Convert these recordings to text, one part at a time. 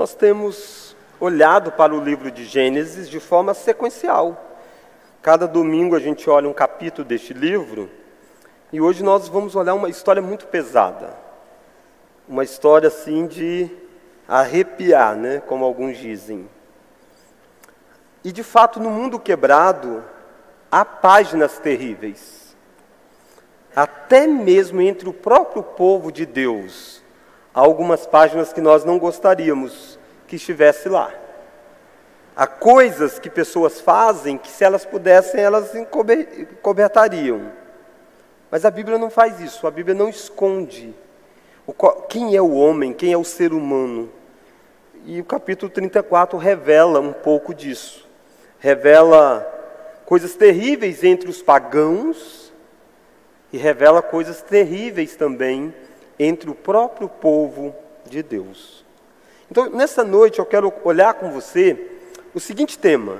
Nós temos olhado para o livro de Gênesis de forma sequencial. Cada domingo a gente olha um capítulo deste livro e hoje nós vamos olhar uma história muito pesada. Uma história assim de arrepiar, né, como alguns dizem. E de fato, no mundo quebrado, há páginas terríveis. Até mesmo entre o próprio povo de Deus, há algumas páginas que nós não gostaríamos que estivesse lá. Há coisas que pessoas fazem que, se elas pudessem, elas encobertariam. Mas a Bíblia não faz isso, a Bíblia não esconde quem é o homem, quem é o ser humano. E o capítulo 34 revela um pouco disso. Revela coisas terríveis entre os pagãos e revela coisas terríveis também entre o próprio povo de Deus. Então, nessa noite eu quero olhar com você o seguinte tema: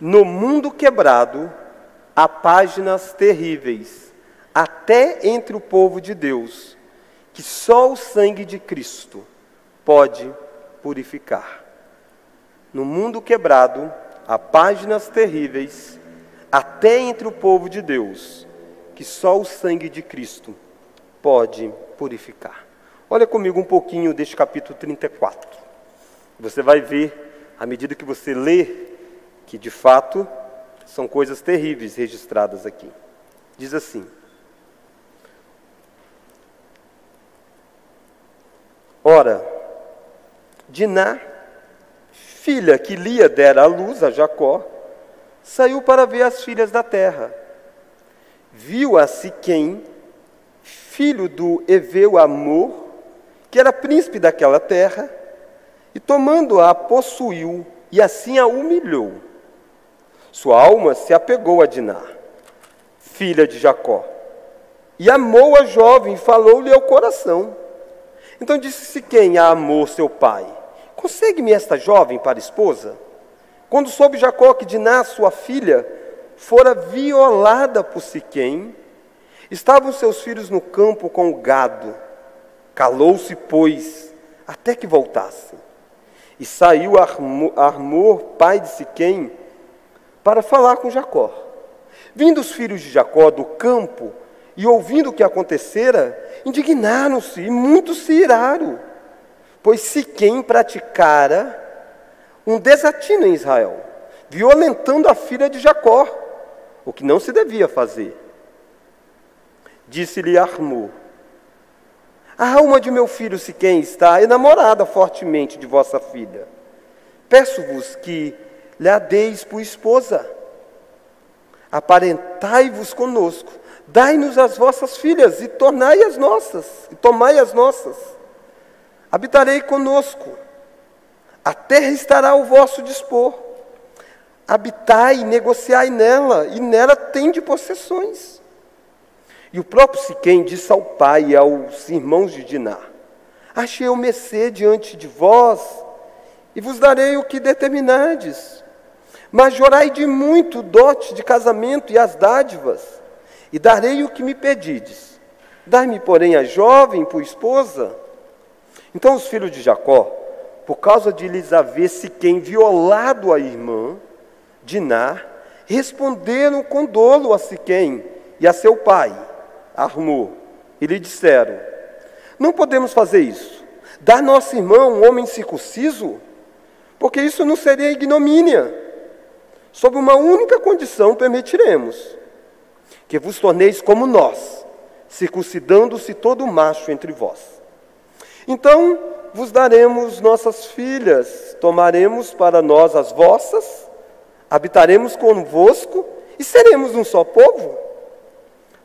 No mundo quebrado há páginas terríveis, até entre o povo de Deus, que só o sangue de Cristo pode purificar. No mundo quebrado há páginas terríveis, até entre o povo de Deus, que só o sangue de Cristo pode purificar. Olha comigo um pouquinho deste capítulo 34. Você vai ver, à medida que você lê, que de fato são coisas terríveis registradas aqui. Diz assim: Ora, Diná, filha que Lia dera à luz a Jacó, saiu para ver as filhas da terra. Viu a Siquém, filho do Eveu Amor, que era príncipe daquela terra, e tomando-a, possuiu e assim a humilhou. Sua alma se apegou a Diná, filha de Jacó, e amou a jovem, falou-lhe ao coração. Então disse Siquém a amou seu pai: Consegue-me esta jovem para esposa? Quando soube Jacó que Diná, sua filha, fora violada por Siquém, estavam seus filhos no campo com o gado. Calou-se, pois, até que voltassem. E saiu Armor, pai de Siquém, para falar com Jacó. Vindo os filhos de Jacó do campo e ouvindo o que acontecera, indignaram-se e muitos se iraram, pois Siquém praticara um desatino em Israel, violentando a filha de Jacó, o que não se devia fazer. Disse-lhe Armor, a alma de meu filho Siquém está enamorada fortemente de vossa filha. Peço-vos que lhe a deis por esposa. Aparentai-vos conosco, dai-nos as vossas filhas e tornai as nossas, e tomai as nossas. Habitarei conosco. A terra estará ao vosso dispor. Habitai, negociai nela, e nela tende possessões. E o próprio Siquém disse ao pai e aos irmãos de Diná: Achei o mercê diante de vós, e vos darei o que determinades. Majorai de muito o dote de casamento e as dádivas, e darei o que me pedides. Dai-me, porém, a jovem por esposa. Então os filhos de Jacó, por causa de lhes haver Siquém violado a irmã, Diná, responderam com dolo a Siquém e a seu pai armou e lhe disseram: Não podemos fazer isso. Dar nosso irmão um homem circunciso? Porque isso não seria ignomínia. Sob uma única condição permitiremos: que vos torneis como nós, circuncidando-se todo macho entre vós. Então vos daremos nossas filhas, tomaremos para nós as vossas, habitaremos convosco e seremos um só povo.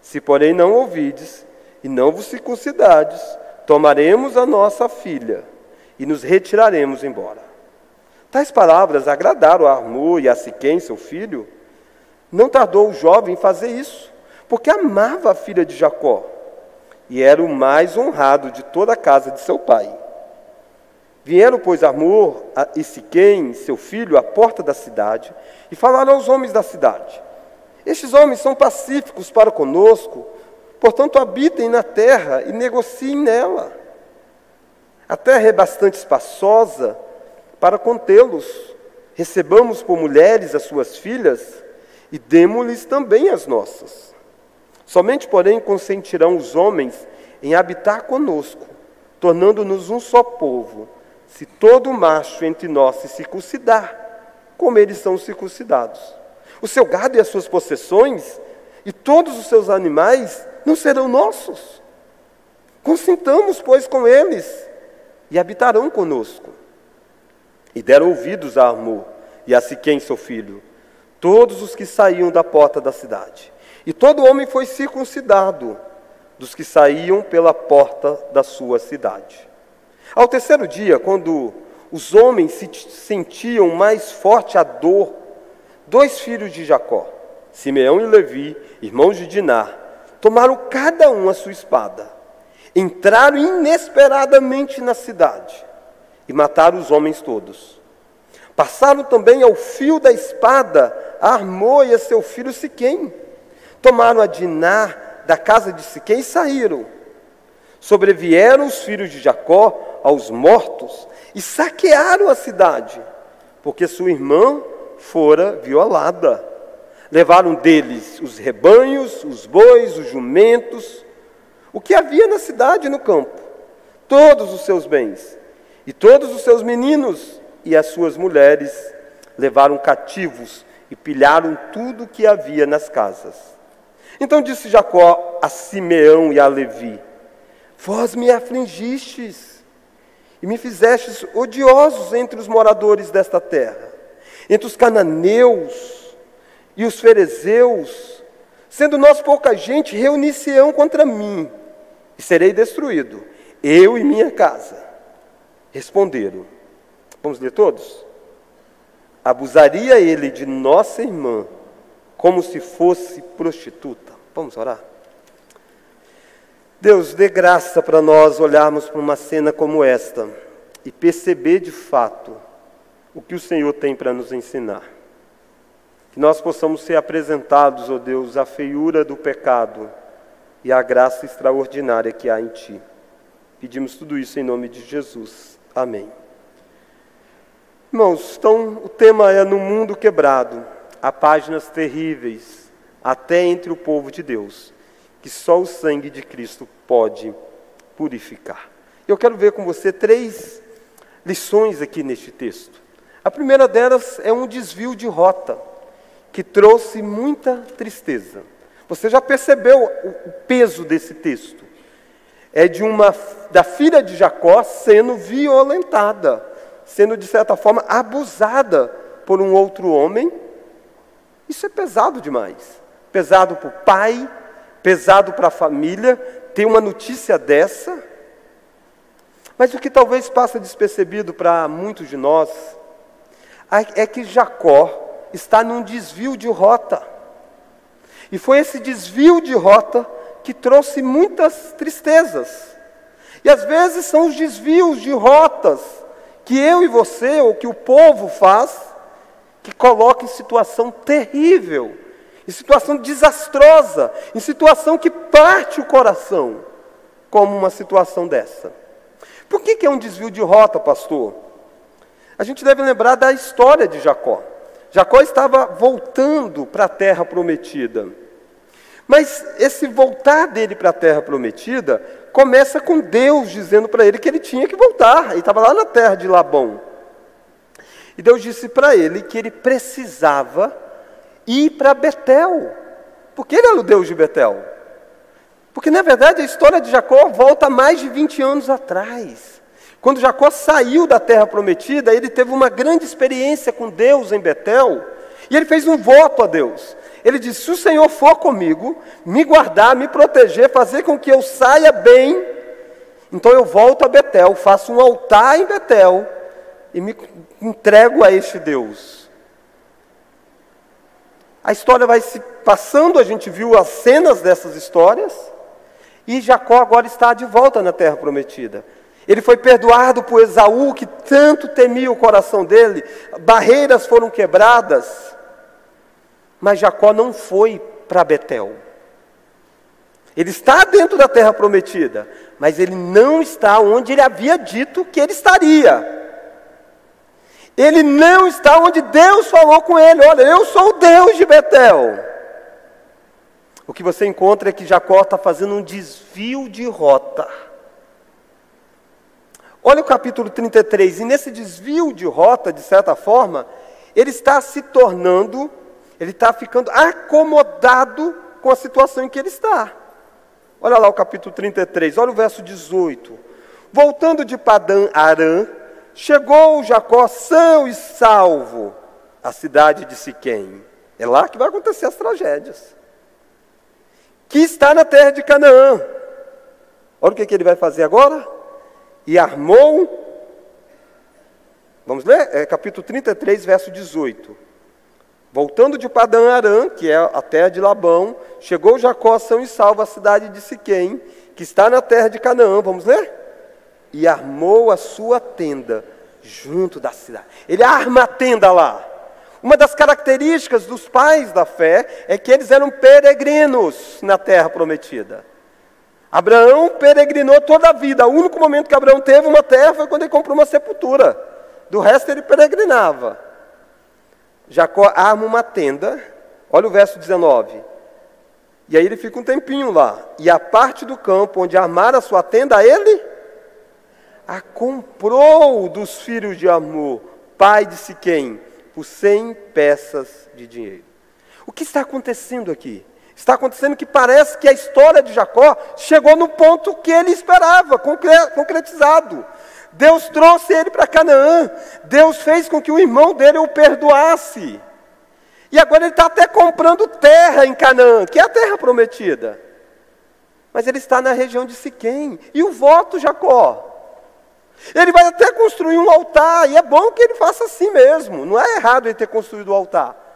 Se, porém, não ouvides e não vos circuncidades, tomaremos a nossa filha e nos retiraremos embora. Tais palavras agradaram a Armur e a Siquém, seu filho. Não tardou o jovem em fazer isso, porque amava a filha de Jacó e era o mais honrado de toda a casa de seu pai. Vieram, pois, Armur e Siquém, seu filho, à porta da cidade e falaram aos homens da cidade: estes homens são pacíficos para conosco, portanto, habitem na terra e negociem nela. A terra é bastante espaçosa para contê-los. Recebamos por mulheres as suas filhas e demos-lhes também as nossas. Somente, porém, consentirão os homens em habitar conosco, tornando-nos um só povo, se todo macho entre nós se circuncidar, como eles são circuncidados. O seu gado e as suas possessões e todos os seus animais não serão nossos. Consintamos, pois, com eles e habitarão conosco. E deram ouvidos a Amor e a Siquém, seu filho, todos os que saíam da porta da cidade. E todo homem foi circuncidado dos que saíam pela porta da sua cidade. Ao terceiro dia, quando os homens se sentiam mais forte a dor, dois filhos de Jacó, Simeão e Levi, irmãos de Dinar, tomaram cada um a sua espada, entraram inesperadamente na cidade e mataram os homens todos. Passaram também ao fio da espada a Armô seu filho Siquém. Tomaram a Dinar da casa de Siquém e saíram. Sobrevieram os filhos de Jacó aos mortos e saquearam a cidade, porque sua irmã fora violada. Levaram deles os rebanhos, os bois, os jumentos, o que havia na cidade e no campo, todos os seus bens, e todos os seus meninos e as suas mulheres levaram cativos e pilharam tudo o que havia nas casas. Então disse Jacó a Simeão e a Levi: Vós me afligistes e me fizestes odiosos entre os moradores desta terra, entre os cananeus, e os fariseus, sendo nós pouca gente, reunir-se-ão contra mim, e serei destruído, eu e minha casa. Responderam. Vamos ler todos? Abusaria ele de nossa irmã, como se fosse prostituta. Vamos orar? Deus, dê graça para nós olharmos para uma cena como esta e perceber de fato o que o Senhor tem para nos ensinar. Que nós possamos ser apresentados, ó oh Deus, à feiura do pecado e à graça extraordinária que há em Ti. Pedimos tudo isso em nome de Jesus. Amém. Irmãos, então o tema é No Mundo Quebrado. Há páginas terríveis, até entre o povo de Deus, que só o sangue de Cristo pode purificar. Eu quero ver com você três lições aqui neste texto. A primeira delas é um desvio de rota que trouxe muita tristeza. Você já percebeu o peso desse texto? É de uma da filha de Jacó sendo violentada, sendo de certa forma abusada por um outro homem. Isso é pesado demais. Pesado para o pai, pesado para a família, ter uma notícia dessa. Mas o que talvez passa despercebido para muitos de nós é que Jacó está num desvio de rota. E foi esse desvio de rota que trouxe muitas tristezas. E às vezes são os desvios de rotas que eu e você, ou que o povo faz, que coloca em situação terrível, em situação desastrosa, em situação que parte o coração, como uma situação dessa. Por que, que é um desvio de rota, pastor? A gente deve lembrar da história de Jacó. Jacó estava voltando para a terra prometida. Mas esse voltar dele para a terra prometida começa com Deus dizendo para ele que ele tinha que voltar. Ele estava lá na terra de Labão. E Deus disse para ele que ele precisava ir para Betel. Porque ele era o Deus de Betel. Porque na verdade a história de Jacó volta mais de 20 anos atrás. Quando Jacó saiu da terra prometida, ele teve uma grande experiência com Deus em Betel, e ele fez um voto a Deus. Ele disse: Se o Senhor for comigo, me guardar, me proteger, fazer com que eu saia bem, então eu volto a Betel, faço um altar em Betel e me entrego a este Deus. A história vai se passando, a gente viu as cenas dessas histórias, e Jacó agora está de volta na terra prometida. Ele foi perdoado por Esaú, que tanto temia o coração dele, barreiras foram quebradas. Mas Jacó não foi para Betel. Ele está dentro da terra prometida, mas ele não está onde ele havia dito que ele estaria. Ele não está onde Deus falou com ele. Olha, eu sou o Deus de Betel. O que você encontra é que Jacó está fazendo um desvio de rota. Olha o capítulo 33, e nesse desvio de rota, de certa forma, ele está se tornando, ele está ficando acomodado com a situação em que ele está. Olha lá o capítulo 33, olha o verso 18. Voltando de Padã Arã, chegou Jacó são e salvo à cidade de Siquém. É lá que vai acontecer as tragédias. Que está na terra de Canaã. Olha o que, que ele vai fazer agora. E armou. Vamos ler? É, capítulo 33, verso 18. Voltando de Padã Arã, que é a terra de Labão, chegou Jacó são e salvo à cidade de Siquém, que está na terra de Canaã. Vamos ler? E armou a sua tenda junto da cidade. Ele arma a tenda lá. Uma das características dos pais da fé é que eles eram peregrinos na terra prometida. Abraão peregrinou toda a vida. O único momento que Abraão teve uma terra foi quando ele comprou uma sepultura. Do resto ele peregrinava. Jacó arma uma tenda, olha o verso 19. E aí ele fica um tempinho lá. E a parte do campo onde armara a sua tenda, ele a comprou dos filhos de Amor, pai de Siquém, por cem peças de dinheiro. O que está acontecendo aqui? Está acontecendo que parece que a história de Jacó chegou no ponto que ele esperava, concretizado. Deus trouxe ele para Canaã. Deus fez com que o irmão dele o perdoasse. E agora ele está até comprando terra em Canaã, que é a terra prometida. Mas ele está na região de Siquém. E o voto, Jacó? Ele vai até construir um altar, e é bom que ele faça assim mesmo. Não é errado ele ter construído o altar.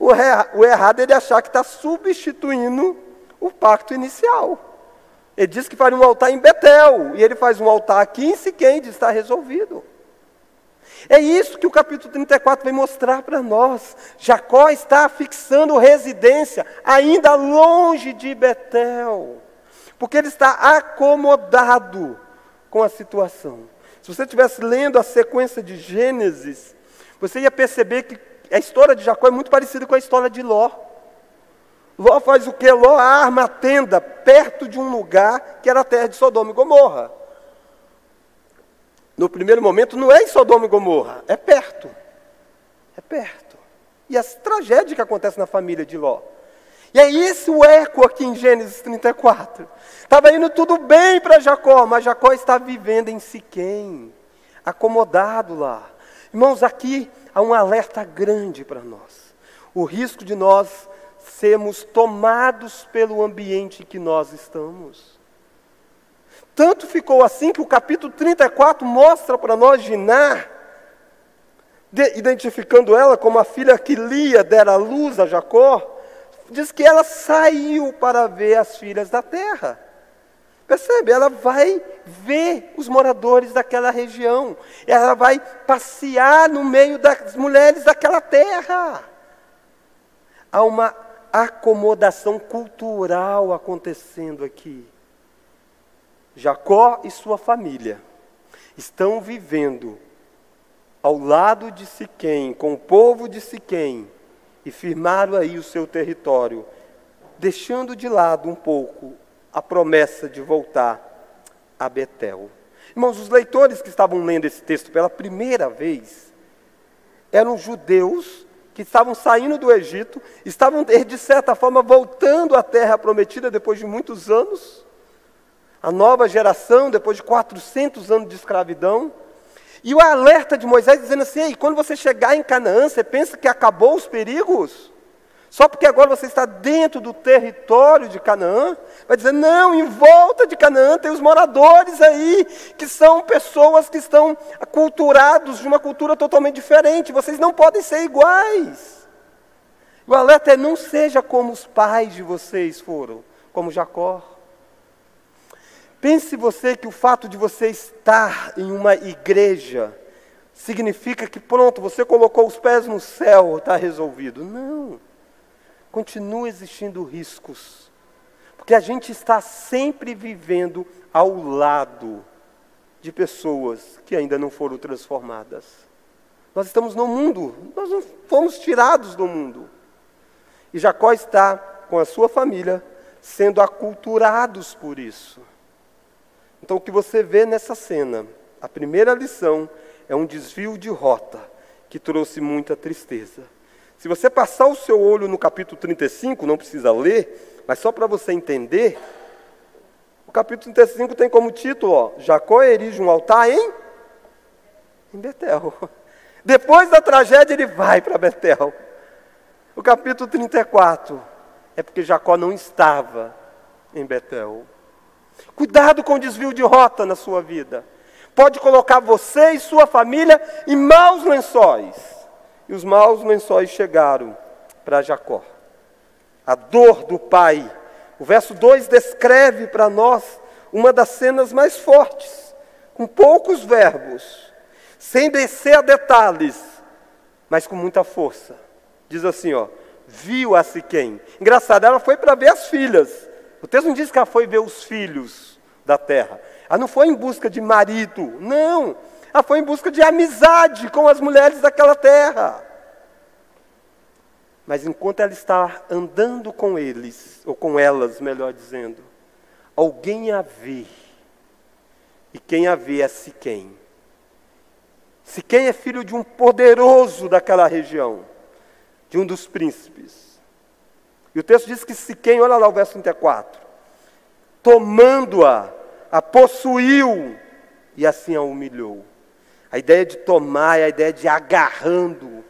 O, o errado é ele achar que está substituindo o pacto inicial. Ele diz que faria um altar em Betel, e ele faz um altar aqui em Siquém, diz, está resolvido. É isso que o capítulo 34 vai mostrar para nós. Jacó está fixando residência ainda longe de Betel, porque ele está acomodado com a situação. Se você estivesse lendo a sequência de Gênesis, você ia perceber que a história de Jacó é muito parecida com a história de Ló. Ló faz o que? Ló arma a tenda perto de um lugar que era a terra de Sodoma e Gomorra. No primeiro momento, não é em Sodoma e Gomorra, é perto. É perto. E as tragédias que acontecem na família de Ló. E é esse o eco aqui em Gênesis 34. Estava indo tudo bem para Jacó, mas Jacó está vivendo em Siquém, acomodado lá. Irmãos, aqui há um alerta grande para nós. O risco de nós sermos tomados pelo ambiente em que nós estamos. Tanto ficou assim que o capítulo 34 mostra para nós Giná, identificando ela como a filha que Lia dera luz a Jacó, diz que ela saiu para ver as filhas da terra. Percebe? Ela vai ver os moradores daquela região. Ela vai passear no meio das mulheres daquela terra. Há uma acomodação cultural acontecendo aqui. Jacó e sua família estão vivendo ao lado de Siquém, com o povo de Siquém, e firmaram aí o seu território, deixando de lado um pouco a promessa de voltar a Betel. Irmãos, os leitores que estavam lendo esse texto pela primeira vez eram judeus que estavam saindo do Egito, estavam, de certa forma, voltando à terra prometida depois de muitos anos. A nova geração, depois de 400 anos de escravidão. E o alerta de Moisés dizendo assim: quando você chegar em Canaã, você pensa que acabou os perigos? Só porque agora você está dentro do território de Canaã, vai dizer, não, em volta de Canaã tem os moradores aí, que são pessoas que estão aculturados de uma cultura totalmente diferente, vocês não podem ser iguais. O alerta é: não seja como os pais de vocês foram, como Jacó. Pense você que o fato de você estar em uma igreja significa que pronto, você colocou os pés no céu, está resolvido. Não. Continua existindo riscos. Porque a gente está sempre vivendo ao lado de pessoas que ainda não foram transformadas. Nós estamos no mundo, nós não fomos tirados do mundo. E Jacó está com a sua família sendo aculturados por isso. Então, o que você vê nessa cena, a primeira lição é um desvio de rota que trouxe muita tristeza. Se você passar o seu olho no capítulo 35, não precisa ler, mas só para você entender, o capítulo 35 tem como título, ó, Jacó erige um altar em, em Betel. Depois da tragédia, ele vai para Betel. O capítulo 34 é porque Jacó não estava em Betel. Cuidado com o desvio de rota na sua vida. Pode colocar você e sua família em maus lençóis. E os maus lençóis chegaram para Jacó. A dor do pai o verso 2 descreve para nós uma das cenas mais fortes, com poucos verbos, sem descer a detalhes, mas com muita força. Diz assim, ó, viu a Siquém. Engraçado, ela foi para ver as filhas. O texto não diz que ela foi ver os filhos da terra. Ela não foi em busca de marido, não. Ela foi em busca de amizade com as mulheres daquela terra. Mas enquanto ela está andando com eles, ou com elas, melhor dizendo, alguém a vê. E quem a vê é Siquém. Siquém é filho de um poderoso daquela região, de um dos príncipes. E o texto diz que Siquém, olha lá o verso 34, tomando-a, a possuiu e assim a humilhou. A ideia de tomar é a ideia de agarrando,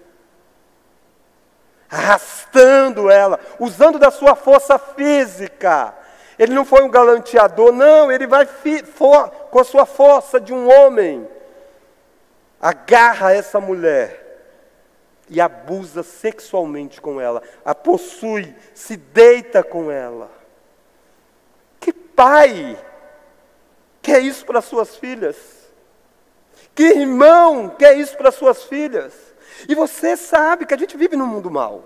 arrastando ela, usando da sua força física. Ele não foi um galanteador, não, ele vai com a sua força de um homem. Agarra essa mulher e abusa sexualmente com ela, a possui, se deita com ela. Que pai quer isso para suas filhas? Que irmão quer isso para suas filhas? E você sabe que a gente vive num mundo mal.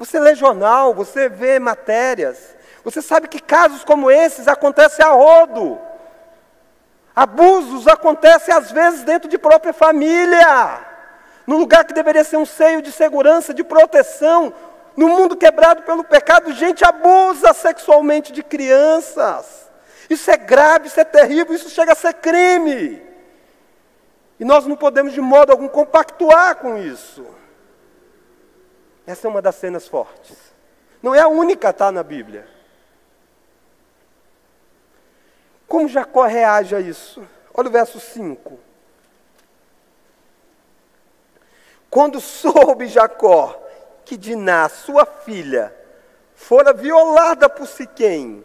Você lê jornal, você vê matérias. Você sabe que casos como esses acontecem a rodo. Abusos acontecem às vezes dentro de própria família. No lugar que deveria ser um seio de segurança, de proteção. No mundo quebrado pelo pecado, gente abusa sexualmente de crianças. Isso é grave, isso é terrível, isso chega a ser crime. E nós não podemos de modo algum compactuar com isso. Essa é uma das cenas fortes. Não é a única, tá na Bíblia. Como Jacó reage a isso? Olha o verso 5. Quando soube Jacó que Diná, sua filha, fora violada por Siquém,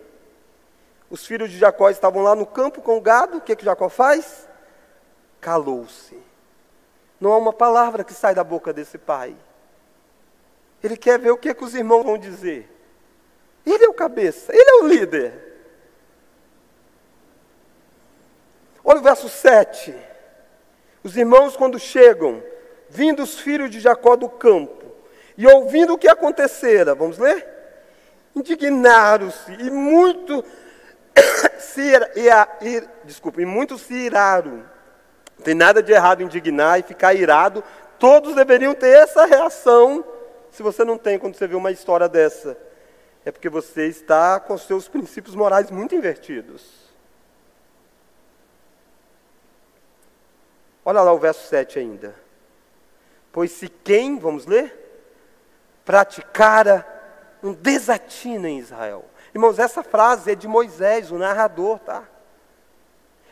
os filhos de Jacó estavam lá no campo com o gado, o que, que Jacó faz? Calou-se. Não há uma palavra que sai da boca desse pai. Ele quer ver o que, é que os irmãos vão dizer. Ele é o cabeça, ele é o líder. Olha o verso 7. Os irmãos, quando chegam, vindo os filhos de Jacó do campo, e ouvindo o que acontecera, vamos ler? Indignaram-se e muito se, ir, desculpa, e muito se iraram não tem nada de errado em indignar e ficar irado. Todos deveriam ter essa reação. Se você não tem quando você vê uma história dessa, é porque você está com seus princípios morais muito invertidos. Olha lá o verso 7 ainda. Pois se quem, vamos ler, praticara um desatino em Israel. Irmãos, essa frase é de Moisés, o narrador, tá?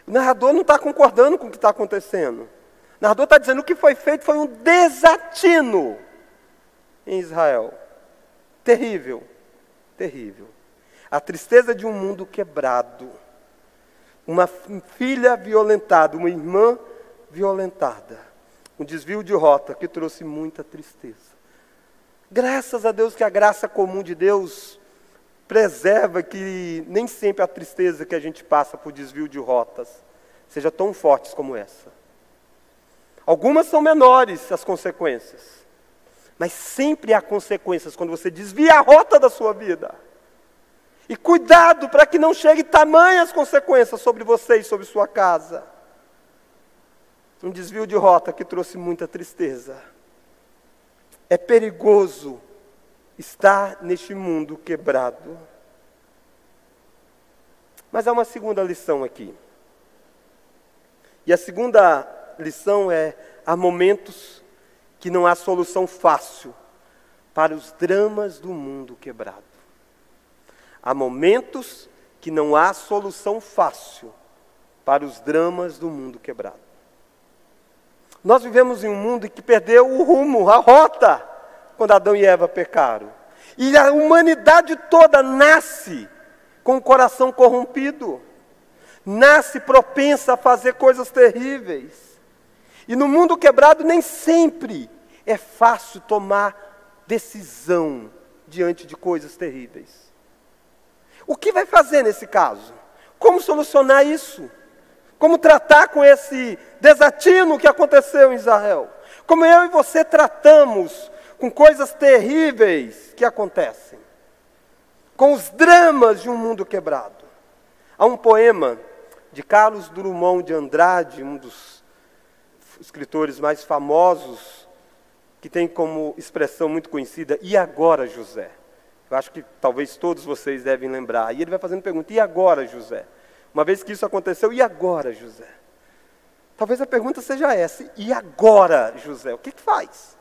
O narrador não está concordando com o que está acontecendo. O narrador está dizendo que o que foi feito foi um desatino em Israel. Terrível, terrível. A tristeza de um mundo quebrado. Uma filha violentada, uma irmã violentada. Um desvio de rota que trouxe muita tristeza. Graças a Deus que a graça comum de Deus preserva que nem sempre a tristeza que a gente passa por desvio de rotas seja tão fortes como essa. Algumas são menores as consequências, mas sempre há consequências quando você desvia a rota da sua vida. E cuidado para que não chegue tamanhas consequências sobre você e sobre sua casa. Um desvio de rota que trouxe muita tristeza. É perigoso estar neste mundo quebrado. Mas há uma segunda lição aqui. E a segunda lição é: há momentos que não há solução fácil para os dramas do mundo quebrado. Há momentos que não há solução fácil para os dramas do mundo quebrado. Nós vivemos em um mundo que perdeu o rumo, a rota, quando Adão e Eva pecaram. E a humanidade toda nasce com o coração corrompido, nasce propensa a fazer coisas terríveis. E no mundo quebrado, nem sempre é fácil tomar decisão diante de coisas terríveis. O que vai fazer nesse caso? Como solucionar isso? Como tratar com esse desatino que aconteceu em Israel? Como eu e você tratamos com coisas terríveis que acontecem? Com os dramas de um mundo quebrado. Há um poema de Carlos Drummond de Andrade, um dos escritores mais famosos, que tem como expressão muito conhecida, e agora, José? Eu acho que talvez todos vocês devem lembrar. E ele vai fazendo pergunta: e agora, José? Uma vez que isso aconteceu, e agora, José? Talvez a pergunta seja essa: e agora, José? O que, que faz?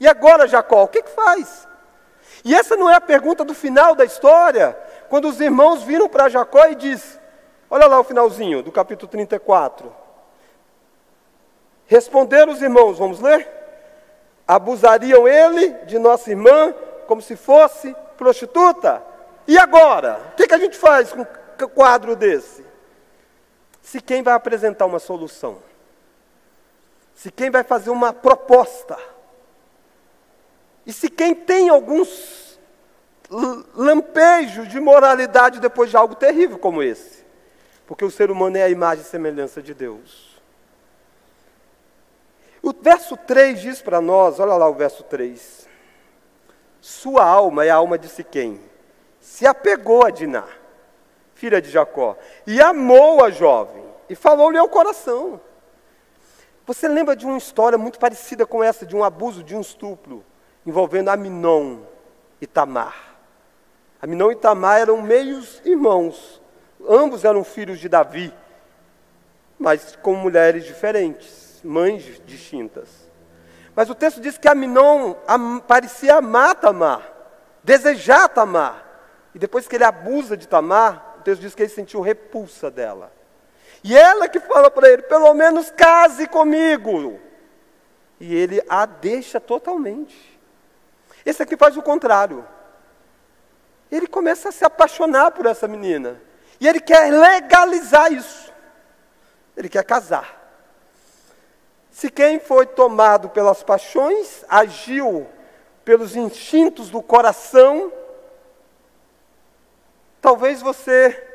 E agora, Jacó? O que, que faz? E essa não é a pergunta do final da história, quando os irmãos viram para Jacó e diz: Olha lá o finalzinho do capítulo 34. Responderam os irmãos, vamos ler? Abusariam ele de nossa irmã como se fosse prostituta. E agora? O que, que a gente faz com um quadro desse? Se quem vai apresentar uma solução, se quem vai fazer uma proposta, e se quem tem alguns lampejos de moralidade depois de algo terrível como esse, porque o ser humano é a imagem e semelhança de Deus. O verso 3 diz para nós, olha lá o verso 3. Sua alma é a alma de Siquém. Se apegou a Diná, filha de Jacó, e amou a jovem, e falou-lhe ao coração. Você lembra de uma história muito parecida com essa, de um abuso, de um estupro, envolvendo Aminon e Tamar. Aminon e Tamar eram meios irmãos, ambos eram filhos de Davi, mas com mulheres diferentes, mães distintas. Mas o texto diz que Aminon parecia amar Tamar, desejar Tamar. E depois que ele abusa de Tamar, o texto diz que ele sentiu repulsa dela. E ela que fala para ele: pelo menos case comigo. E ele a deixa totalmente. Esse aqui faz o contrário. Ele começa a se apaixonar por essa menina. E ele quer legalizar isso. Ele quer casar. Se quem foi tomado pelas paixões, agiu pelos instintos do coração, talvez você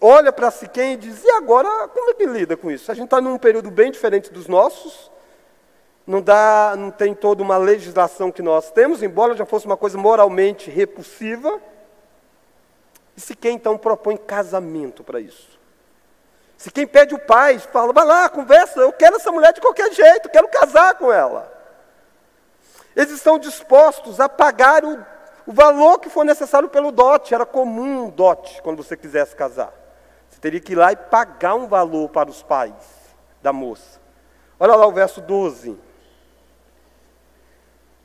olha para si quem e diz, e agora como é que lida com isso? A gente está num período bem diferente dos nossos, não, dá, não tem toda uma legislação que nós temos, embora já fosse uma coisa moralmente repulsiva. E se quem então propõe casamento para isso? Se quem pede o pai fala, vai lá, conversa, eu quero essa mulher de qualquer jeito, quero casar com ela. Eles estão dispostos a pagar o, o valor que for necessário pelo dote. Era comum um dote quando você quisesse casar. Você teria que ir lá e pagar um valor para os pais da moça. Olha lá o verso 12.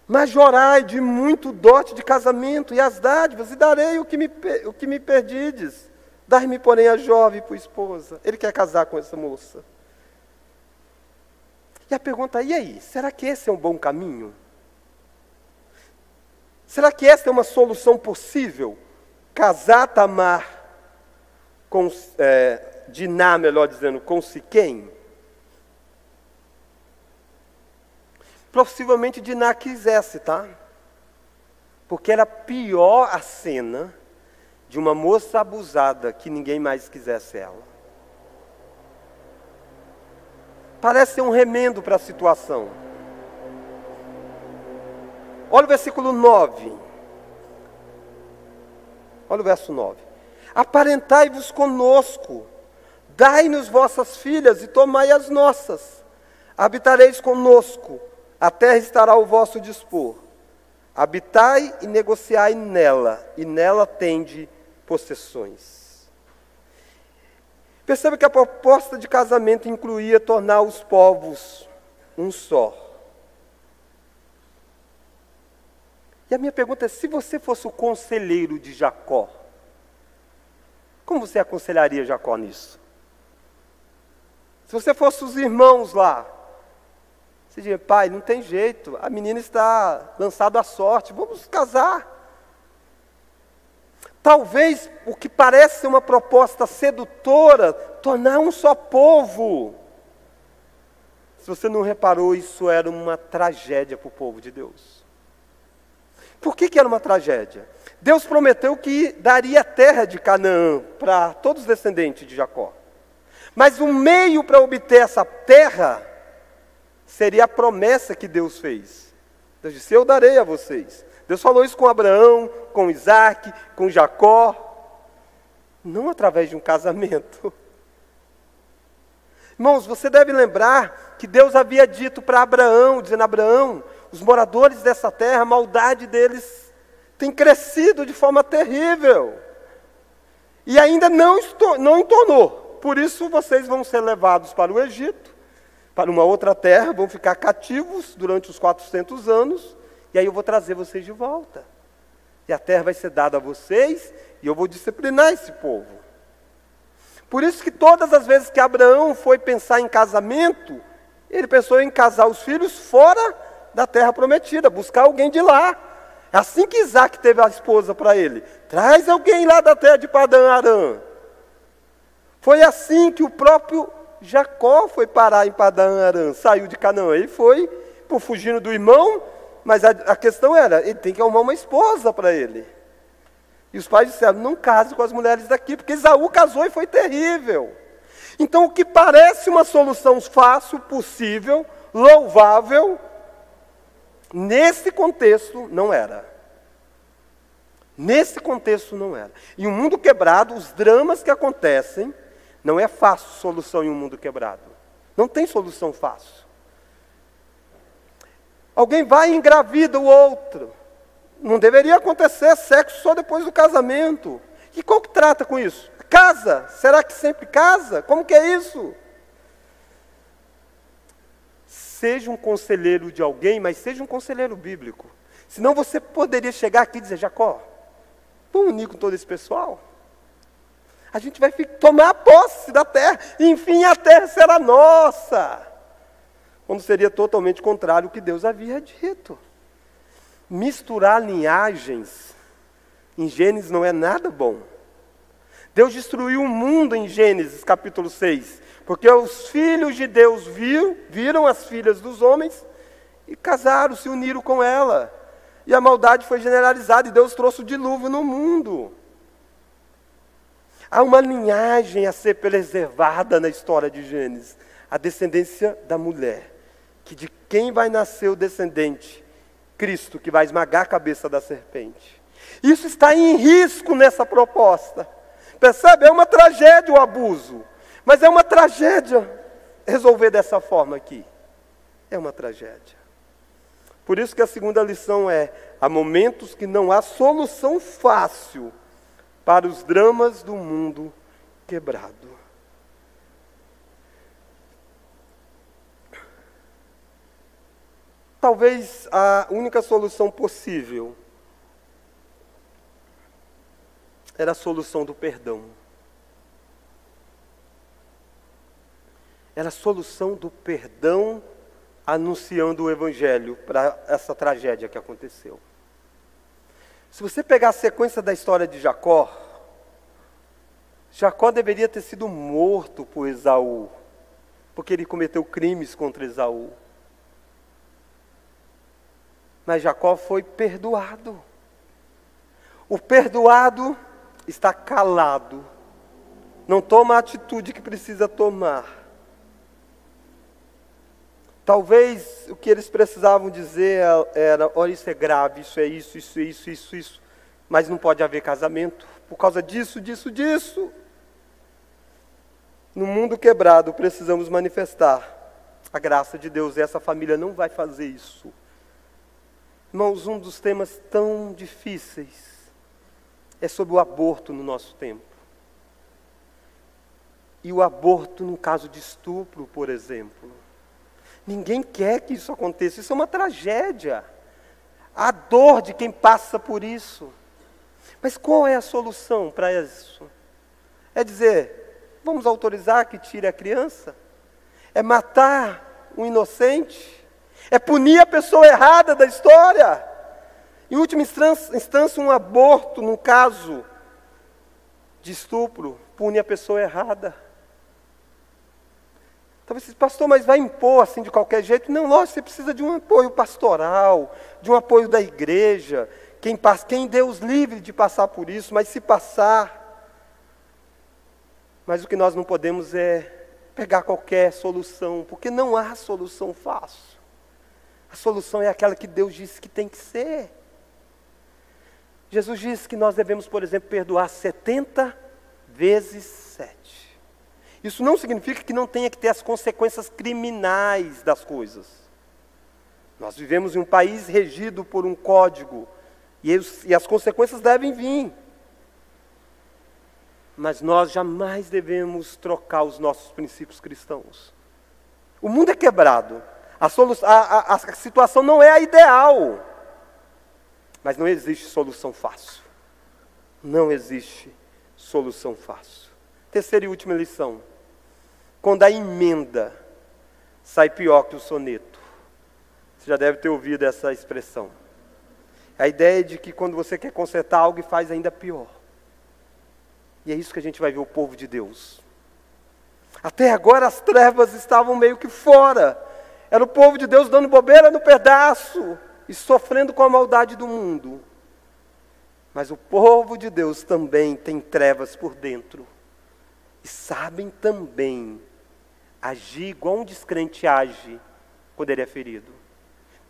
Majorai de muito dote de casamento e as dádivas, e darei o que me, o que me perdides. Dai-me, porém, a jovem por esposa. Ele quer casar com essa moça. E a pergunta, e aí? Será que esse é um bom caminho? Será que essa é uma solução possível? Casar Tamar com é, Diná, melhor dizendo, com Siquém? Possivelmente Diná quisesse, tá? Porque era pior a cena de uma moça abusada que ninguém mais quisesse ela. Parece ser um remendo para a situação. Olha o versículo 9. Olha o verso 9. Aparentai-vos conosco, Dai-nos vossas filhas e tomai as nossas. Habitareis conosco, a terra estará ao vosso dispor. Habitai e negociai nela, e nela tende possessões. Perceba que a proposta de casamento incluía tornar os povos um só. E a minha pergunta é: se você fosse o conselheiro de Jacó, como você aconselharia Jacó nisso? Se você fosse os irmãos lá, você diria, pai, não tem jeito, a menina está lançada à sorte, vamos casar. Talvez o que parece ser uma proposta sedutora, tornar um só povo. Se você não reparou, isso era uma tragédia para o povo de Deus. Por que, que era uma tragédia? Deus prometeu que daria a terra de Canaã para todos os descendentes de Jacó. Mas o meio para obter essa terra seria a promessa que Deus fez. Deus disse: Eu darei a vocês. Deus falou isso com Abraão, com Isaac, com Jacó. Não através de um casamento. Irmãos, você deve lembrar que Deus havia dito para Abraão, dizendo: Abraão, os moradores dessa terra, a maldade deles tem crescido de forma terrível. E ainda não, estou, não entornou. Por isso vocês vão ser levados para o Egito, para uma outra terra, vão ficar cativos durante os 400 anos, e aí eu vou trazer vocês de volta. E a terra vai ser dada a vocês, e eu vou disciplinar esse povo. Por isso que todas as vezes que Abraão foi pensar em casamento, ele pensou em casar os filhos fora da terra prometida, buscar alguém de lá. Assim que Isaac teve a esposa para ele. Traz alguém lá da terra de Padã Arã. Foi assim que o próprio Jacó foi parar em Padã Aram, saiu de Canaã. Ele foi por fugindo do irmão, mas a, a questão era, ele tem que arrumar uma esposa para ele. E os pais disseram, não case com as mulheres daqui, porque Isaú casou e foi terrível. Então, o que parece uma solução fácil, possível, louvável, nesse contexto não era. Nesse contexto não era. E o mundo quebrado, os dramas que acontecem, não é fácil solução em um mundo quebrado. Não tem solução fácil. Alguém vai e engravida o outro. Não deveria acontecer sexo só depois do casamento. E qual que trata com isso? Casa. Será que sempre casa? Como que é isso? Seja um conselheiro de alguém, mas seja um conselheiro bíblico. Senão você poderia chegar aqui e dizer, Jacó, vamos unir com todo esse pessoal? A gente vai tomar posse da terra, e enfim a terra será nossa. Quando seria totalmente contrário ao que Deus havia dito. Misturar linhagens em Gênesis não é nada bom. Deus destruiu o mundo em Gênesis capítulo 6, porque os filhos de Deus viram, viram as filhas dos homens e casaram, se uniram com ela. E a maldade foi generalizada e Deus trouxe o dilúvio no mundo. Há uma linhagem a ser preservada na história de Gênesis, a descendência da mulher, que de quem vai nascer o descendente? Cristo, que vai esmagar a cabeça da serpente. Isso está em risco nessa proposta. Percebe? É uma tragédia o abuso, mas é uma tragédia resolver dessa forma aqui. É uma tragédia. Por isso que a segunda lição é: há momentos que não há solução fácil para os dramas do mundo quebrado. Talvez a única solução possível era a solução do perdão. Era a solução do perdão anunciando o Evangelho para essa tragédia que aconteceu. Se você pegar a sequência da história de Jacó, Jacó deveria ter sido morto por Esaú, porque ele cometeu crimes contra Esaú. Mas Jacó foi perdoado. O perdoado está calado, não toma a atitude que precisa tomar. Talvez o que eles precisavam dizer era: olha, isso é grave, isso é isso, isso, isso, isso, isso. Mas não pode haver casamento por causa disso, disso, disso. No mundo quebrado, precisamos manifestar a graça de Deus, e essa família não vai fazer isso. Irmãos, um dos temas tão difíceis é sobre o aborto no nosso tempo. E o aborto no caso de estupro, por exemplo. Ninguém quer que isso aconteça, isso é uma tragédia. A dor de quem passa por isso. Mas qual é a solução para isso? É dizer, vamos autorizar que tire a criança? É matar um inocente? É punir a pessoa errada da história? Em última instância, um aborto, num caso de estupro, pune a pessoa errada. Talvez então, pastor, mas vai impor assim de qualquer jeito? Não, lógico, você precisa de um apoio pastoral, de um apoio da igreja. Quem, quem Deus livre de passar por isso, mas se passar. Mas o que nós não podemos é pegar qualquer solução, porque não há solução fácil. A solução é aquela que Deus disse que tem que ser. Jesus disse que nós devemos, por exemplo, perdoar 70 vezes 7. Isso não significa que não tenha que ter as consequências criminais das coisas. Nós vivemos em um país regido por um código, e, e as consequências devem vir. Mas nós jamais devemos trocar os nossos princípios cristãos. O mundo é quebrado, a, a, a, a situação não é a ideal, mas não existe solução fácil. Não existe solução fácil. Terceira e última lição quando a emenda sai pior que o soneto. Você já deve ter ouvido essa expressão. A ideia é de que quando você quer consertar algo e faz ainda pior. E é isso que a gente vai ver o povo de Deus. Até agora as trevas estavam meio que fora. Era o povo de Deus dando bobeira no pedaço e sofrendo com a maldade do mundo. Mas o povo de Deus também tem trevas por dentro. E sabem também agir igual um descrente age quando ele é ferido.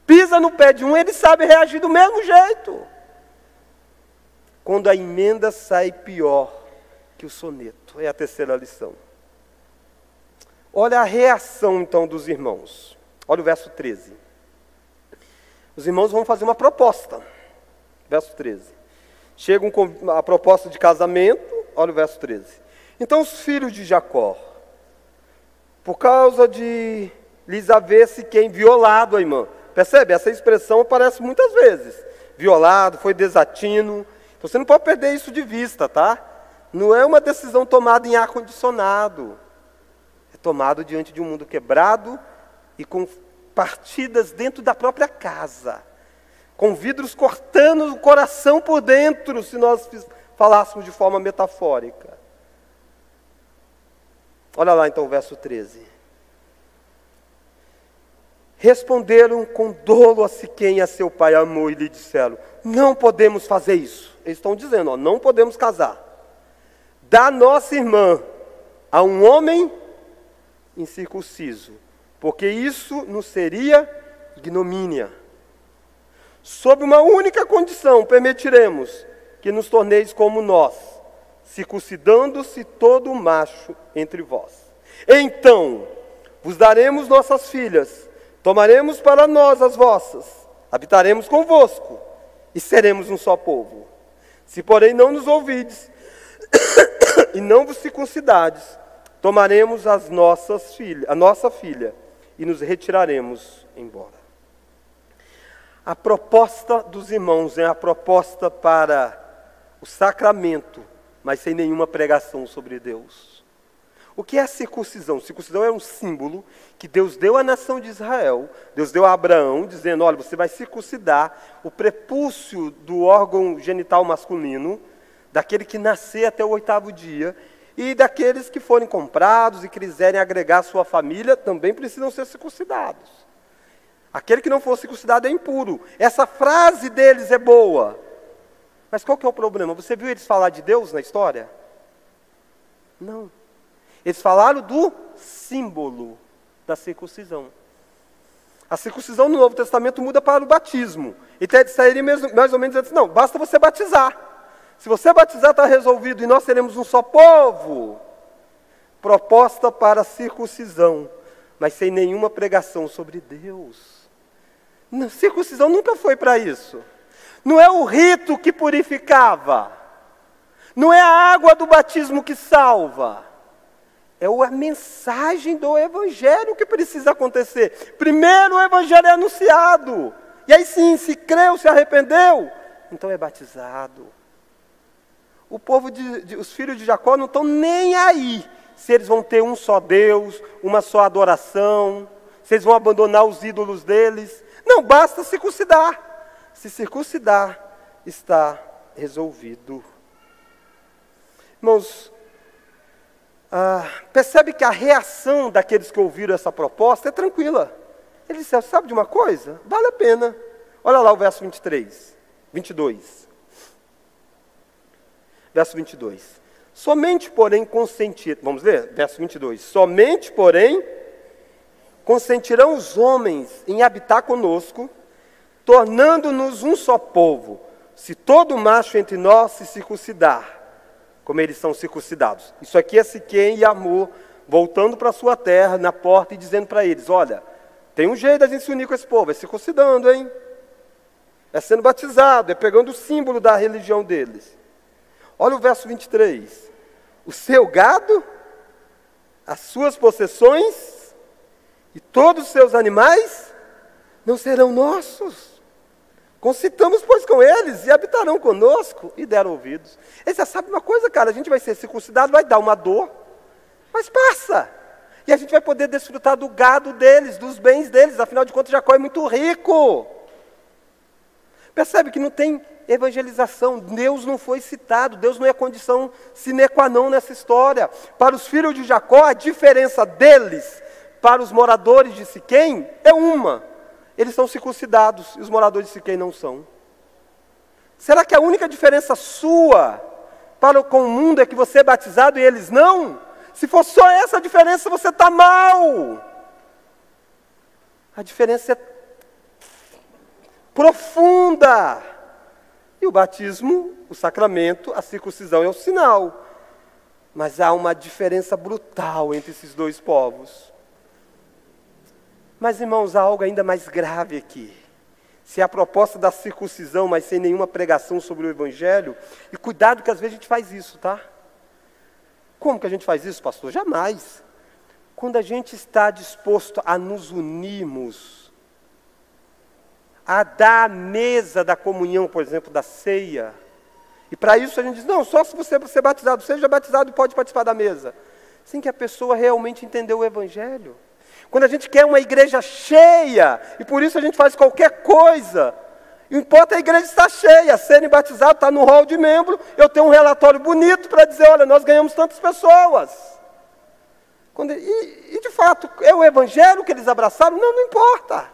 Pisa no pé de um, ele sabe reagir do mesmo jeito. Quando a emenda sai pior que o soneto, é a terceira lição. Olha a reação então dos irmãos. Olha o verso 13. Os irmãos vão fazer uma proposta. Verso 13. Chegam com a proposta de casamento, olha o verso 13. Então os filhos de Jacó por causa de lhes haver-se quem violado a irmã. Percebe? Essa expressão aparece muitas vezes. Violado, foi desatino. Então você não pode perder isso de vista, tá? Não é uma decisão tomada em ar-condicionado. É tomado diante de um mundo quebrado e com partidas dentro da própria casa. Com vidros cortando o coração por dentro, se nós falássemos de forma metafórica. Olha lá então o verso 13. Responderam com dolo a Siquém a seu pai amou e lhe disseram: Não podemos fazer isso. Eles estão dizendo: ó, Não podemos casar. Da nossa irmã a um homem incircunciso, porque isso nos seria ignomínia. Sob uma única condição, permitiremos que nos torneis como nós circuncidando-se todo macho entre vós. Então vos daremos nossas filhas, tomaremos para nós as vossas, habitaremos convosco e seremos um só povo. Se, porém, não nos ouvides e não vos circuncidades, tomaremos as nossas filhas, a nossa filha e nos retiraremos embora. A proposta dos irmãos é a proposta para o sacramento mas sem nenhuma pregação sobre Deus. O que é a circuncisão? Circuncisão é um símbolo que Deus deu à nação de Israel, Deus deu a Abraão, dizendo: olha, você vai circuncidar o prepúcio do órgão genital masculino, daquele que nascer até o oitavo dia, e daqueles que forem comprados e quiserem agregar sua família, também precisam ser circuncidados. Aquele que não for circuncidado é impuro. Essa frase deles é boa, mas qual que é o problema? Você viu eles falar de Deus na história? Não. Eles falaram do símbolo da circuncisão. A circuncisão no Novo Testamento muda para o batismo. Então eles sairiam mais ou menos assim, não, basta você batizar. Se você batizar, está resolvido e nós seremos um só povo. proposta para a circuncisão, mas sem nenhuma pregação sobre Deus. Circuncisão nunca foi para isso. Não é o rito que purificava. Não é a água do batismo que salva. É a mensagem do Evangelho que precisa acontecer. Primeiro o Evangelho é anunciado. E aí sim, se creu, se arrependeu, então é batizado. O povo de, de, os filhos de Jacó não estão nem aí se eles vão ter um só Deus, uma só adoração, se eles vão abandonar os ídolos deles. Não, basta circuncidar. Se circuncidar, está resolvido. Irmãos, ah, percebe que a reação daqueles que ouviram essa proposta é tranquila. Ele disse: sabe de uma coisa? Vale a pena. Olha lá o verso 23, 22. Verso 22. Somente, porém, consentir. Vamos ler? Verso 22. Somente, porém, consentirão os homens em habitar conosco, tornando-nos um só povo, se todo macho entre nós se circuncidar, como eles são circuncidados. Isso aqui é Siquém e Amor, voltando para a sua terra, na porta, e dizendo para eles: Olha, tem um jeito da gente se unir com esse povo, é circuncidando, hein? É sendo batizado, é pegando o símbolo da religião deles. Olha o verso 23. O seu gado, as suas possessões e todos os seus animais não serão nossos. Concitamos, pois, com eles e habitarão conosco e deram ouvidos. Eles já sabem uma coisa, cara, a gente vai ser circuncidado, vai dar uma dor, mas passa. E a gente vai poder desfrutar do gado deles, dos bens deles. Afinal de contas, Jacó é muito rico. Percebe que não tem evangelização. Deus não foi citado. Deus não é condição sine qua non nessa história. Para os filhos de Jacó, a diferença deles para os moradores de Siquém é uma. Eles são circuncidados e os moradores de Siquém não são. Será que a única diferença sua para com o mundo é que você é batizado e eles não? Se for só essa diferença, você está mal. A diferença é profunda. E o batismo, o sacramento, a circuncisão é o sinal. Mas há uma diferença brutal entre esses dois povos. Mas, irmãos, há algo ainda mais grave aqui. Se a proposta da circuncisão, mas sem nenhuma pregação sobre o Evangelho, e cuidado que às vezes a gente faz isso, tá? Como que a gente faz isso, pastor? Jamais. Quando a gente está disposto a nos unirmos, a dar a mesa da comunhão, por exemplo, da ceia, e para isso a gente diz: não, só se você ser batizado, seja batizado e pode participar da mesa. Sem que a pessoa realmente entendeu o Evangelho. Quando a gente quer uma igreja cheia, e por isso a gente faz qualquer coisa, não importa a igreja estar cheia, serem batizados, está no hall de membro, eu tenho um relatório bonito para dizer, olha, nós ganhamos tantas pessoas. Quando, e, e, de fato, é o evangelho que eles abraçaram? Não, não importa.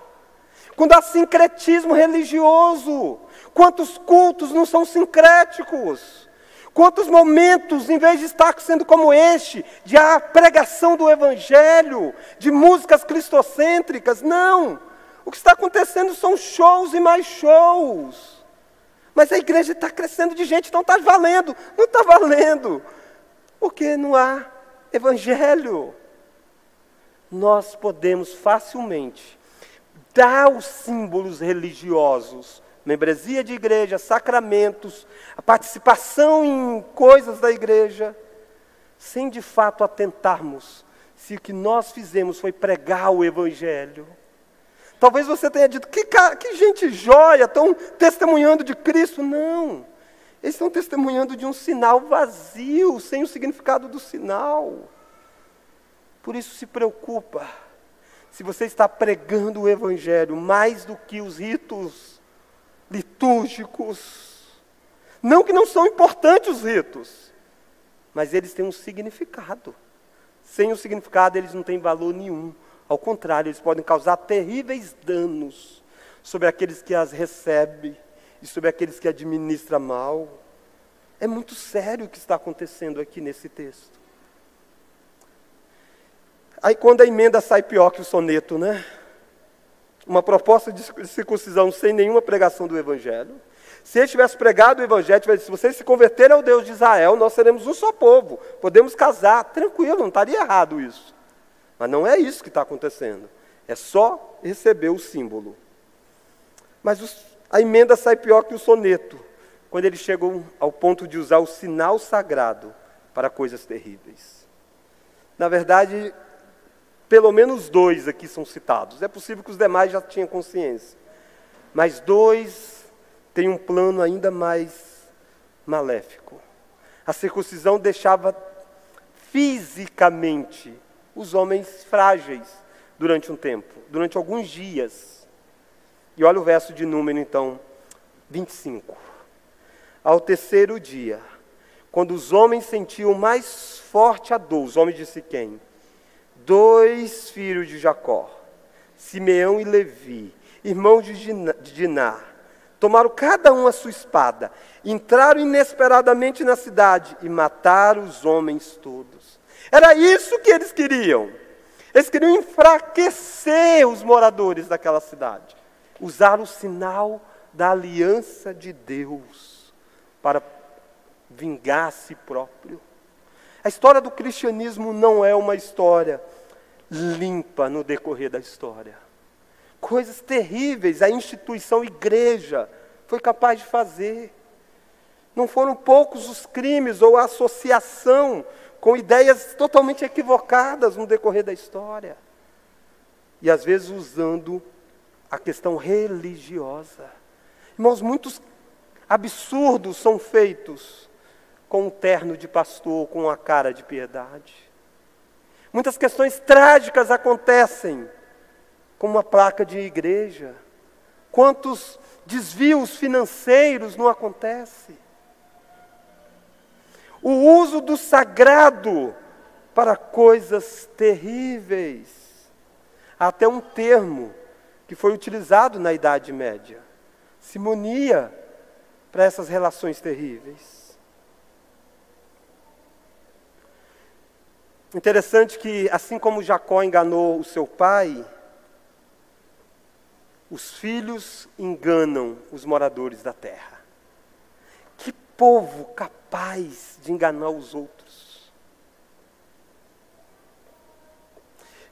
Quando há sincretismo religioso, quantos cultos não são sincréticos? Quantos momentos, em vez de estar sendo como este, de a pregação do Evangelho, de músicas cristocêntricas, não. O que está acontecendo são shows e mais shows. Mas a igreja está crescendo de gente, não está valendo. Não está valendo. Porque não há evangelho. Nós podemos facilmente dar os símbolos religiosos, membresia de igreja, sacramentos, a participação em coisas da igreja, sem de fato atentarmos se o que nós fizemos foi pregar o evangelho Talvez você tenha dito, que, que gente jóia, estão testemunhando de Cristo. Não. Eles estão testemunhando de um sinal vazio, sem o significado do sinal. Por isso se preocupa. Se você está pregando o Evangelho mais do que os ritos litúrgicos. Não que não são importantes os ritos, mas eles têm um significado. Sem o significado, eles não têm valor nenhum. Ao contrário, eles podem causar terríveis danos sobre aqueles que as recebem e sobre aqueles que administram mal. É muito sério o que está acontecendo aqui nesse texto. Aí quando a emenda sai pior que o soneto, né? Uma proposta de circuncisão sem nenhuma pregação do Evangelho, Se ele tivesse pregado o evangelho, tivesse, se vocês se converterem ao Deus de Israel, nós seremos um só povo, podemos casar, tranquilo, não estaria errado isso. Mas não é isso que está acontecendo. É só receber o símbolo. Mas os, a emenda sai pior que o soneto, quando eles chegam ao ponto de usar o sinal sagrado para coisas terríveis. Na verdade, pelo menos dois aqui são citados. É possível que os demais já tinham consciência. Mas dois têm um plano ainda mais maléfico. A circuncisão deixava fisicamente os homens frágeis durante um tempo, durante alguns dias. E olha o verso de número então 25. Ao terceiro dia, quando os homens sentiam mais forte a dor, os homens de Siquém, dois filhos de Jacó, Simeão e Levi, irmãos de Diná, tomaram cada um a sua espada, entraram inesperadamente na cidade e mataram os homens todos. Era isso que eles queriam. Eles queriam enfraquecer os moradores daquela cidade. Usar o sinal da aliança de Deus para vingar a si próprio. A história do cristianismo não é uma história limpa no decorrer da história. Coisas terríveis a instituição igreja foi capaz de fazer. Não foram poucos os crimes ou a associação com ideias totalmente equivocadas no decorrer da história. E às vezes usando a questão religiosa. Irmãos, muitos absurdos são feitos com um terno de pastor, com uma cara de piedade. Muitas questões trágicas acontecem com uma placa de igreja. Quantos desvios financeiros não acontecem? O uso do sagrado para coisas terríveis. Há até um termo que foi utilizado na Idade Média: simonia, para essas relações terríveis. Interessante que, assim como Jacó enganou o seu pai, os filhos enganam os moradores da terra. Que povo capaz de enganar os outros.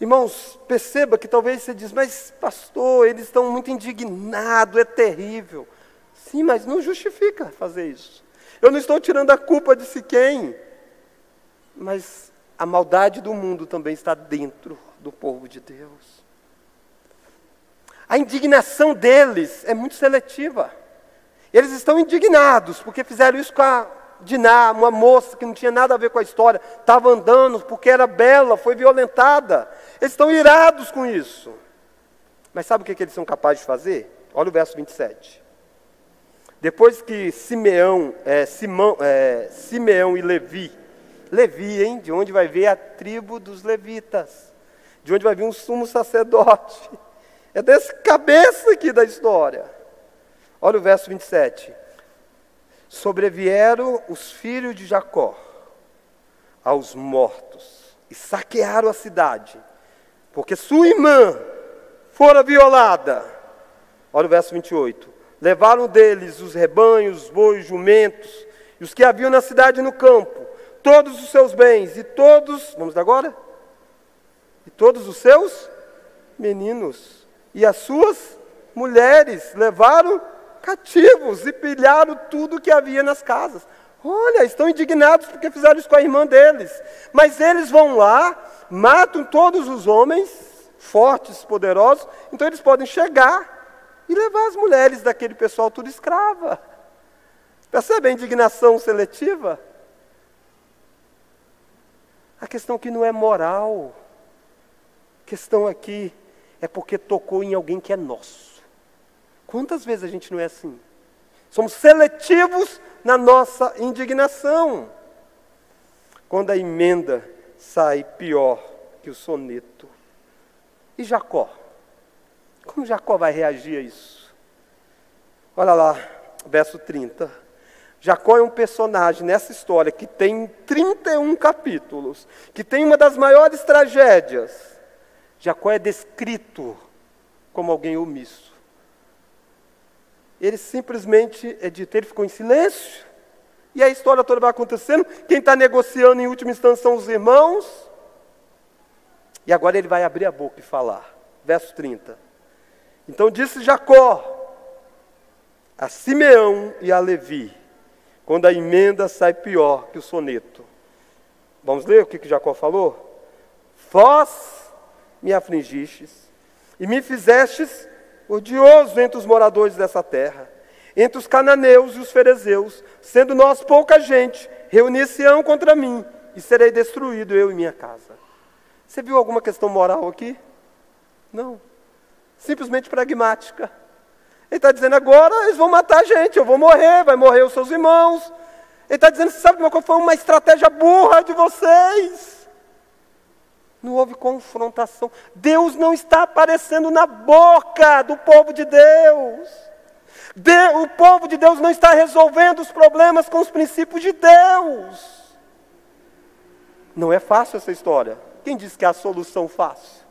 Irmãos, perceba que talvez você diz, mas pastor, eles estão muito indignados, é terrível. Sim, mas não justifica fazer isso. Eu não estou tirando a culpa de si quem, mas a maldade do mundo também está dentro do povo de Deus. A indignação deles é muito seletiva. Eles estão indignados porque fizeram isso com a Diná, uma moça que não tinha nada a ver com a história, estava andando porque era bela, foi violentada. Eles estão irados com isso. Mas sabe o que, que eles são capazes de fazer? Olha o verso 27. Depois que Simeão, é, Simão, é, Simeão e Levi Levi, hein? De onde vai ver a tribo dos levitas. De onde vai vir um sumo sacerdote. É desse cabeça aqui da história. Olha o verso 27. Sobrevieram os filhos de Jacó aos mortos e saquearam a cidade, porque sua irmã fora violada. Olha o verso 28. Levaram deles os rebanhos, os bois, jumentos, e os que haviam na cidade e no campo, todos os seus bens e todos, vamos agora? E todos os seus meninos e as suas mulheres levaram cativos e pilharam tudo que havia nas casas. Olha, estão indignados porque fizeram isso com a irmã deles. Mas eles vão lá, matam todos os homens, fortes, poderosos, então eles podem chegar e levar as mulheres daquele pessoal tudo escrava. Percebe a indignação seletiva? A questão aqui não é moral. A questão aqui é porque tocou em alguém que é nosso. Quantas vezes a gente não é assim? Somos seletivos na nossa indignação. Quando a emenda sai pior que o soneto. E Jacó? Como Jacó vai reagir a isso? Olha lá, verso 30. Jacó é um personagem nessa história que tem 31 capítulos, que tem uma das maiores tragédias. Jacó é descrito como alguém omisso. ele simplesmente é dito, ele ficou em silêncio. E a história toda vai acontecendo. Quem está negociando em última instância são os irmãos. E agora ele vai abrir a boca e falar. Verso 30. Então disse Jacó a Simeão e a Levi, quando a emenda sai pior que o soneto. Vamos ler o que, que Jacó falou? Vós me afligistes e me fizestes odioso entre os moradores dessa terra, entre os cananeus e os ferezeus, sendo nós pouca gente, reunir-se-ão contra mim, e serei destruído eu e minha casa. Você viu alguma questão moral aqui? Não. Simplesmente pragmática. Ele está dizendo agora eles vão matar a gente, eu vou morrer, vai morrer os seus irmãos. Ele está dizendo, sabe de uma coisa? Foi uma estratégia burra de vocês. Não houve confrontação. Deus não está aparecendo na boca do povo de Deus. De, o povo de Deus não está resolvendo os problemas com os princípios de Deus. Não é fácil essa história. Quem disse que é a solução fácil?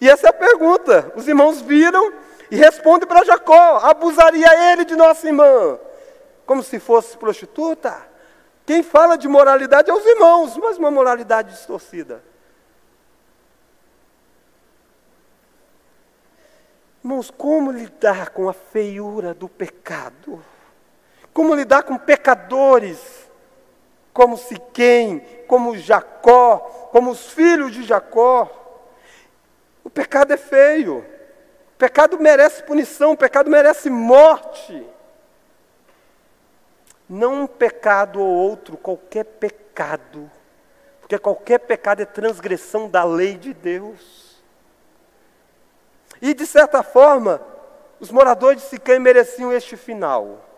E essa é a pergunta. Os irmãos viram e respondem para Jacó: abusaria ele de nossa irmã? Como se fosse prostituta? Quem fala de moralidade é os irmãos, mas uma moralidade distorcida. Irmãos, como lidar com a feiura do pecado? Como lidar com pecadores como Siquém, como Jacó, como os filhos de Jacó? O pecado é feio. Pecado merece punição, pecado merece morte. Não um pecado ou outro, qualquer pecado. Porque qualquer pecado é transgressão da lei de Deus. E, de certa forma, os moradores de Siquém mereciam este final.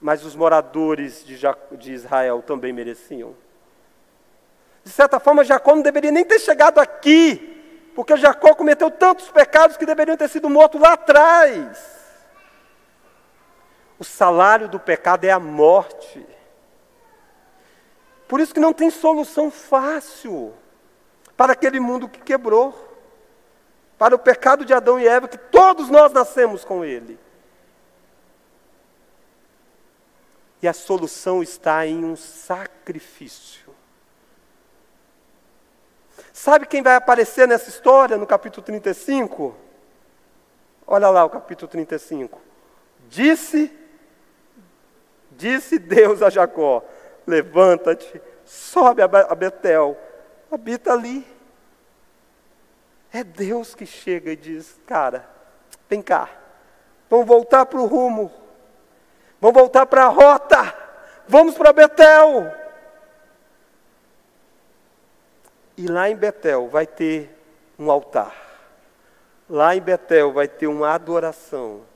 Mas os moradores de, de Israel também mereciam. De certa forma, Jacó não deveria nem ter chegado aqui, porque Jacó cometeu tantos pecados que deveriam ter sido mortos lá atrás. O salário do pecado é a morte. Por isso que não tem solução fácil para aquele mundo que quebrou para o pecado de Adão e Eva, que todos nós nascemos com ele. E a solução está em um sacrifício. Sabe quem vai aparecer nessa história no capítulo 35? Olha lá o capítulo 35. Disse, disse Deus a Jacó: Levanta-te, sobe a Betel, habita ali. É Deus que chega e diz: cara, vem cá, vamos voltar para o rumo, vamos voltar para a rota, vamos para Betel. E lá em Betel vai ter um altar, lá em Betel vai ter uma adoração.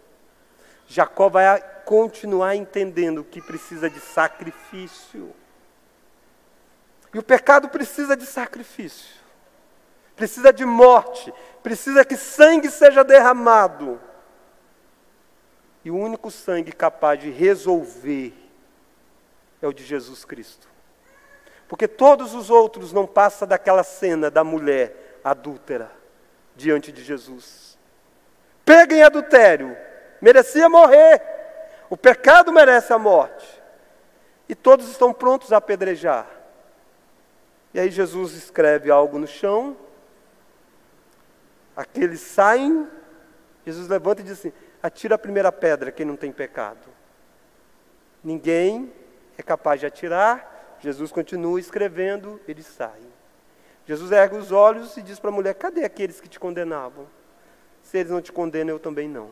Jacó vai continuar entendendo que precisa de sacrifício. E o pecado precisa de sacrifício precisa de morte, precisa que sangue seja derramado. E o único sangue capaz de resolver é o de Jesus Cristo. Porque todos os outros não passam daquela cena da mulher adúltera diante de Jesus. Pega em adultério, merecia morrer. O pecado merece a morte. E todos estão prontos a apedrejar. E aí Jesus escreve algo no chão Aqueles saem, Jesus levanta e diz assim: atira a primeira pedra quem não tem pecado. Ninguém é capaz de atirar, Jesus continua escrevendo, eles saem. Jesus ergue os olhos e diz para a mulher: cadê aqueles que te condenavam? Se eles não te condenam, eu também não.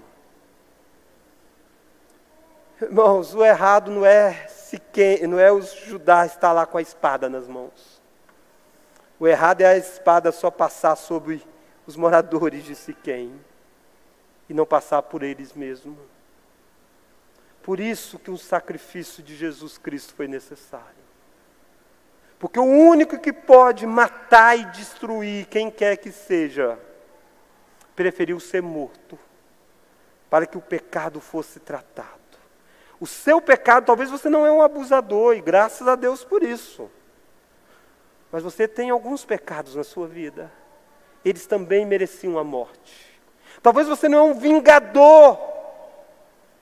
Irmãos, o errado não é se quem, não é os Judá estar lá com a espada nas mãos. O errado é a espada só passar sobre os moradores de Siquém e não passar por eles mesmos. Por isso que o sacrifício de Jesus Cristo foi necessário. Porque o único que pode matar e destruir quem quer que seja, preferiu ser morto, para que o pecado fosse tratado. O seu pecado, talvez você não é um abusador, e graças a Deus por isso. Mas você tem alguns pecados na sua vida eles também mereciam a morte. Talvez você não é um vingador,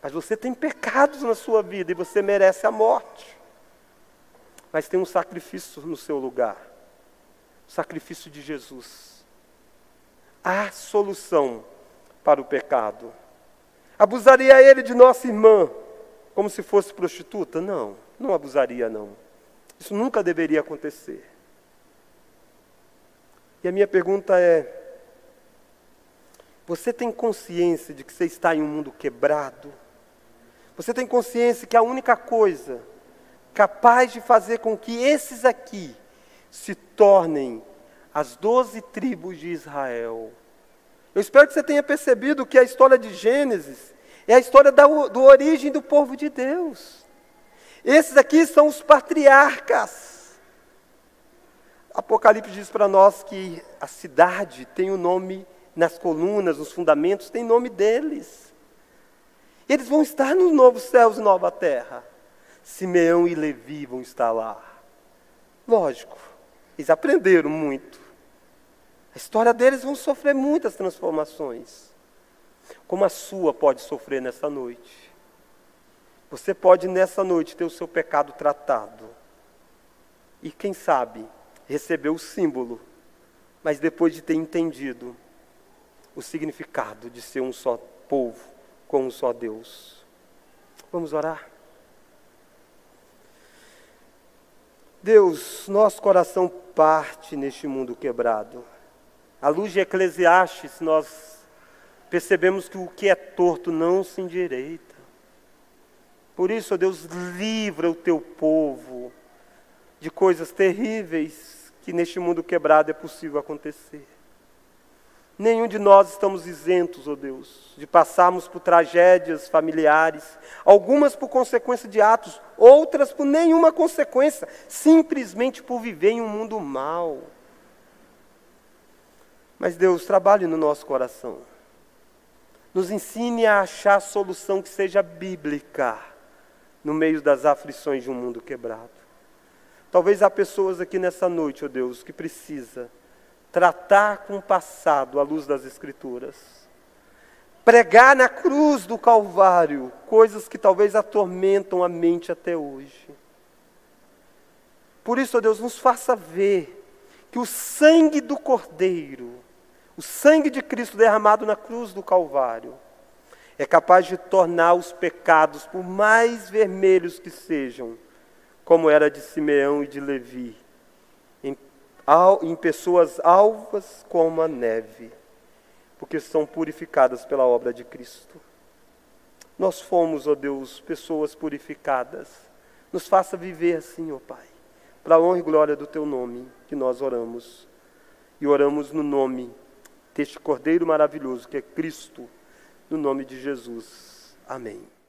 Mas você tem pecados na sua vida e você merece a morte. Mas tem um sacrifício no seu lugar o sacrifício de Jesus. Há solução para o pecado. Abusaria ele de nossa irmã como se fosse prostituta? Não, não abusaria, não. Isso nunca deveria acontecer. E a minha pergunta é: você tem consciência de que você está em um mundo quebrado? Você tem consciência que a única coisa capaz de fazer com que esses aqui se tornem as doze tribos de Israel? Eu espero que você tenha percebido que a história de Gênesis é a história da do origem do povo de Deus. Esses aqui são os patriarcas. Apocalipse diz para nós que a cidade tem o um nome nas colunas, nos fundamentos, tem nome deles. Eles vão estar nos novos céus e nova terra. Simeão e Levi vão estar lá. Lógico, eles aprenderam muito. A história deles vão sofrer muitas transformações. Como a sua pode sofrer nessa noite. Você pode nessa noite ter o seu pecado tratado. E quem sabe, receber o símbolo, mas depois de ter entendido o significado de ser um só povo com um só Deus. Vamos orar? Deus, nosso coração parte neste mundo quebrado. À luz de Eclesiastes, nós percebemos que o que é torto não se endireita. Por isso, ó Deus, livra o teu povo de coisas terríveis que neste mundo quebrado é possível acontecer. Nenhum de nós estamos isentos, ó oh Deus, de passarmos por tragédias familiares, algumas por consequência de atos, outras por nenhuma consequência, simplesmente por viver em um mundo mau. Mas Deus, trabalhe no nosso coração. Nos ensine a achar a solução que seja bíblica no meio das aflições de um mundo quebrado. Talvez há pessoas aqui nessa noite, ó oh Deus, que precisa tratar com o passado à luz das Escrituras, pregar na cruz do Calvário coisas que talvez atormentam a mente até hoje. Por isso, ó Deus, nos faça ver que o sangue do Cordeiro, o sangue de Cristo derramado na cruz do Calvário, é capaz de tornar os pecados, por mais vermelhos que sejam, como era de Simeão e de Levi, em pessoas alvas como a neve, porque são purificadas pela obra de Cristo. Nós fomos, ó Deus, pessoas purificadas. Nos faça viver assim, ó Pai, para a honra e glória do Teu nome que nós oramos. E oramos no nome deste Cordeiro maravilhoso que é Cristo, no nome de Jesus. Amém.